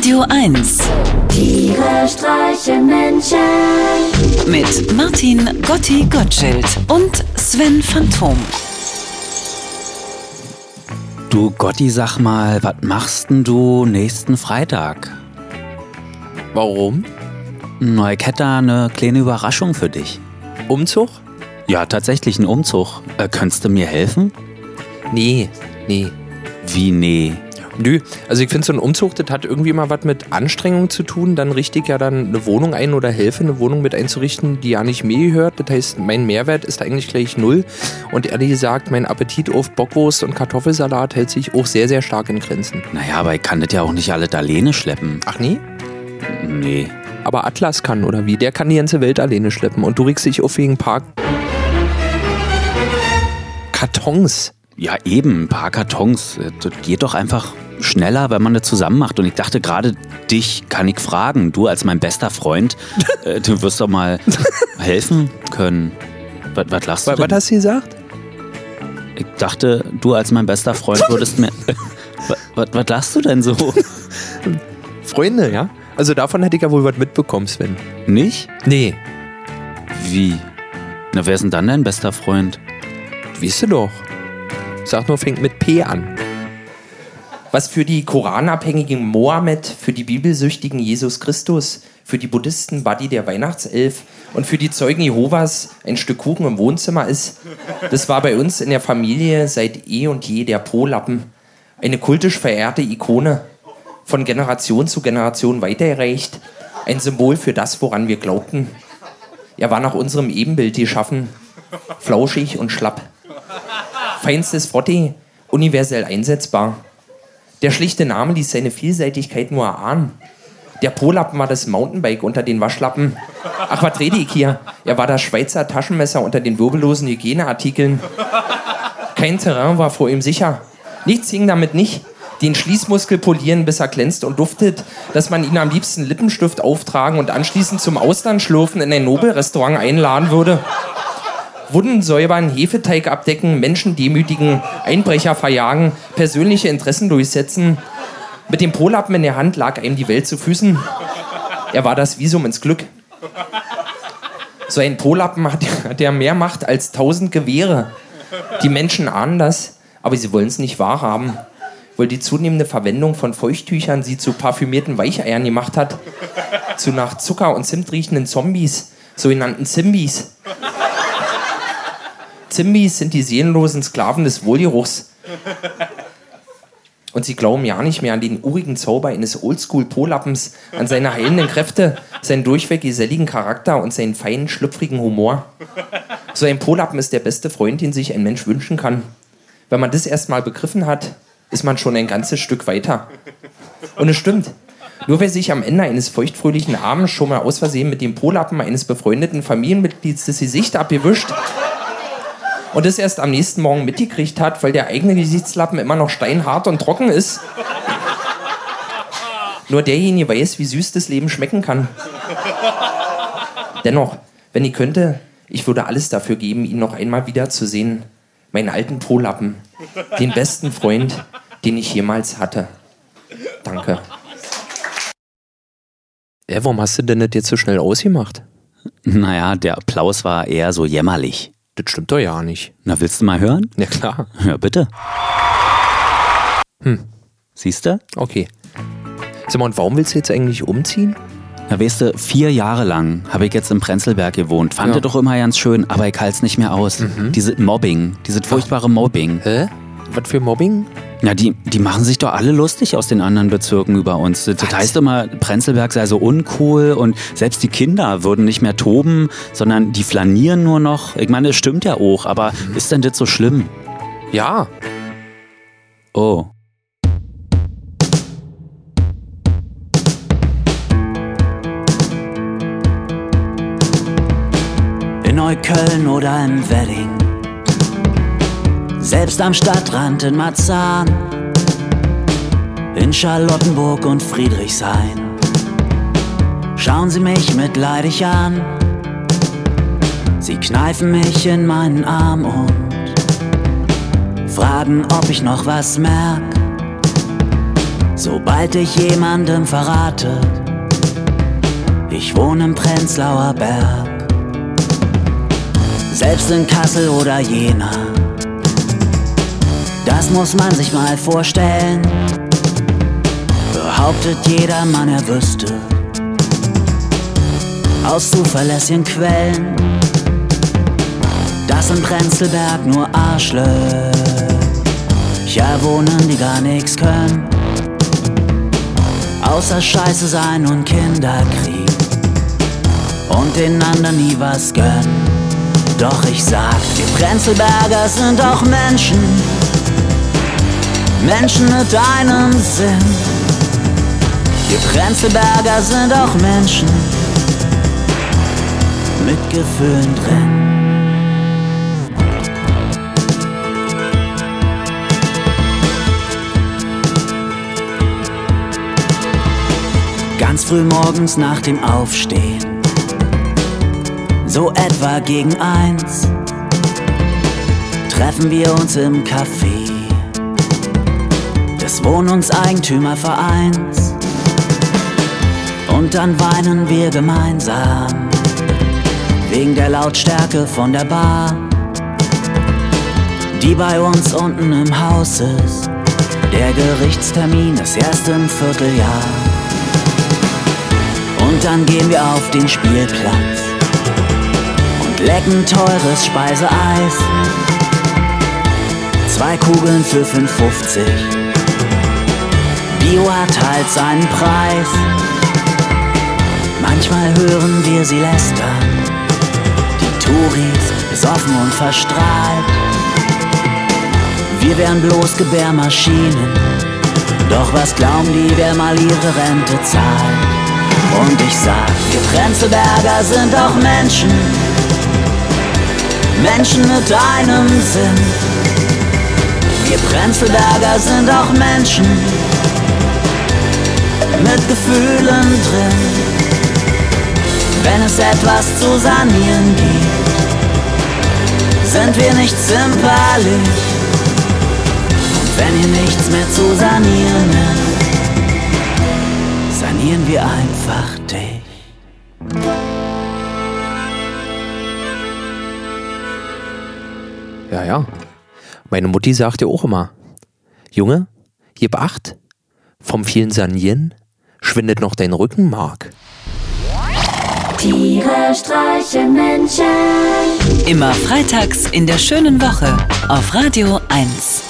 Radio 1 Tiere streichen Menschen. mit Martin Gotti Gottschild und Sven Phantom. Du Gotti, sag mal, was machst denn du nächsten Freitag? Warum? Na, ich hätte da eine kleine Überraschung für dich. Umzug? Ja, tatsächlich ein Umzug. Äh, könntest du mir helfen? Nee, nee. Wie nee? Nö, also ich finde so ein Umzug, das hat irgendwie immer was mit Anstrengung zu tun, dann richtig ja dann eine Wohnung ein oder helfe, eine Wohnung mit einzurichten, die ja nicht mir gehört. Das heißt, mein Mehrwert ist eigentlich gleich null. Und ehrlich gesagt, mein Appetit auf Bockwurst und Kartoffelsalat hält sich auch sehr, sehr stark in Grenzen. Naja, aber ich kann das ja auch nicht alle alleine schleppen. Ach nee? Nee. Aber Atlas kann, oder wie? Der kann die ganze Welt alleine schleppen. Und du regst dich auf wegen Park. Kartons. Ja, eben, ein paar Kartons. Äh, Das geht doch einfach schneller, wenn man das zusammen macht. Und ich dachte gerade, dich kann ich fragen. Du als mein bester Freund, äh, du wirst doch mal helfen können. Was, was lachst du Was, was denn? hast du gesagt? Ich dachte, du als mein bester Freund würdest mir... was, was, was lachst du denn so? Freunde, ja? Also davon hätte ich ja wohl was mitbekommen, Sven. Nicht? Nee, Wie? Na, wer ist denn dann dein bester Freund? weißt du doch. Sag nur, fängt mit P an. Was für die Koranabhängigen Mohammed, für die Bibelsüchtigen Jesus Christus, für die Buddhisten Buddy der Weihnachtself und für die Zeugen Jehovas ein Stück Kuchen im Wohnzimmer ist, das war bei uns in der Familie seit eh und je der Po-Lappen. Eine kultisch verehrte Ikone, von Generation zu Generation weitergereicht, ein Symbol für das, woran wir glaubten. Er war nach unserem Ebenbild geschaffen, flauschig und schlapp. Feinstes Frotti, universell einsetzbar. Der schlichte Name ließ seine Vielseitigkeit nur erahnen. Der Polappen war das Mountainbike unter den Waschlappen. Ach, was rede ich hier? Er war das Schweizer Taschenmesser unter den wirbellosen Hygieneartikeln. Kein Terrain war vor ihm sicher. Nichts hing damit nicht. Den Schließmuskel polieren, bis er glänzt und duftet, dass man ihn am liebsten Lippenstift auftragen und anschließend zum Austernschlürfen in ein Nobelrestaurant einladen würde. Wunden säubern, Hefeteig abdecken, Menschen demütigen, Einbrecher verjagen, persönliche Interessen durchsetzen. Mit dem Polappen in der Hand lag ihm die Welt zu Füßen. Er war das Visum ins Glück. So ein Polappen hat, ja mehr Macht als tausend Gewehre. Die Menschen ahnen das, aber sie wollen es nicht wahrhaben. Weil die zunehmende Verwendung von Feuchttüchern sie zu parfümierten Weicheiern gemacht hat. Zu nach Zucker und Zimt riechenden Zombies, sogenannten Zimbis. Zimbis sind die seelenlosen Sklaven des Wohlgeruchs. Und sie glauben ja nicht mehr an den urigen Zauber eines Oldschool-Polappens, an seine heilenden Kräfte, seinen durchweg geselligen Charakter und seinen feinen, schlüpfrigen Humor. So ein Polappen ist der beste Freund, den sich ein Mensch wünschen kann. Wenn man das erstmal begriffen hat, ist man schon ein ganzes Stück weiter. Und es stimmt. Nur wer sich am Ende eines feuchtfröhlichen Abends schon mal aus Versehen mit dem Polappen eines befreundeten Familienmitglieds das Gesicht abgewischt und es erst am nächsten Morgen mitgekriegt hat, weil der eigene Gesichtslappen immer noch steinhart und trocken ist. Nur derjenige weiß, wie süß das Leben schmecken kann. Dennoch, wenn ich könnte, ich würde alles dafür geben, ihn noch einmal wiederzusehen. Meinen alten Polappen. Den besten Freund, den ich jemals hatte. Danke. Äh, warum hast du denn das jetzt so schnell ausgemacht? Naja, der Applaus war eher so jämmerlich. Das stimmt doch ja nicht. Na, willst du mal hören? Na klar. Ja, bitte. Hm. Siehst du? Okay. Sag mal, und warum willst du jetzt eigentlich umziehen? Na, weißt du, vier Jahre lang habe ich jetzt im Prenzlberg gewohnt. Fand Ja. doch immer ganz schön, aber ich halte es nicht mehr aus. Dieses Mobbing, dieses furchtbare Mobbing. Hä? Was für Mobbing? Ja, die, die machen sich doch alle lustig aus den anderen Bezirken über uns. Das Was? heißt immer, Prenzlberg sei so uncool und selbst die Kinder würden nicht mehr toben, sondern die flanieren nur noch. Ich meine, es stimmt ja auch, aber ist denn das so schlimm? Ja. Oh. In Neukölln oder im Wedding. Selbst am Stadtrand in Marzahn. In Charlottenburg und Friedrichshain. Schauen Sie mich mitleidig an. Sie kneifen mich in meinen Arm und fragen, ob ich noch was merk. Sobald ich jemandem verrate, ich wohne im Prenzlauer Berg. Selbst in Kassel oder Jena, muss man sich mal vorstellen. Behauptet jeder Mann, er wüsste aus zuverlässigen Quellen, dass in Prenzlberg nur Arschlöcher wohnen, die gar nichts können. Außer Scheiße sein und Kinderkrieg und den anderen nie was gönnen. Doch ich sag, die Prenzlberger sind auch Menschen, Menschen mit einem Sinn. Die Prenzlberger sind auch Menschen mit Gefühlen drin. Ganz früh morgens nach dem Aufstehen, so etwa gegen eins, treffen wir uns im Café Wohnungseigentümervereins. Und dann weinen wir gemeinsam wegen der Lautstärke von der Bar, die bei uns unten im Haus ist. Der Gerichtstermin ist erst im Vierteljahr. Und dann gehen wir auf den Spielplatz und lecken teures Speiseeis. Zwei Kugeln für 5,50. Bio hat halt seinen Preis. Manchmal hören wir sie lästern. Die Touris besoffen und verstrahlt. Wir wären bloß Gebärmaschinen. Doch was glauben die, wer mal ihre Rente zahlt? Und ich sag, wir Prenzlberger sind auch Menschen. Menschen mit einem Sinn. Wir Prenzlberger sind auch Menschen mit Gefühlen drin. Wenn es etwas zu sanieren gibt, sind wir nicht zimperlich. Und wenn hier nichts mehr zu sanieren ist, sanieren wir einfach dich. Ja, ja. Meine Mutti sagte auch immer, Junge, gib acht, vom vielen Sanieren schwindet noch dein Rückenmark. Tiere streichen Menschen. Immer freitags in der schönen Woche auf Radio 1.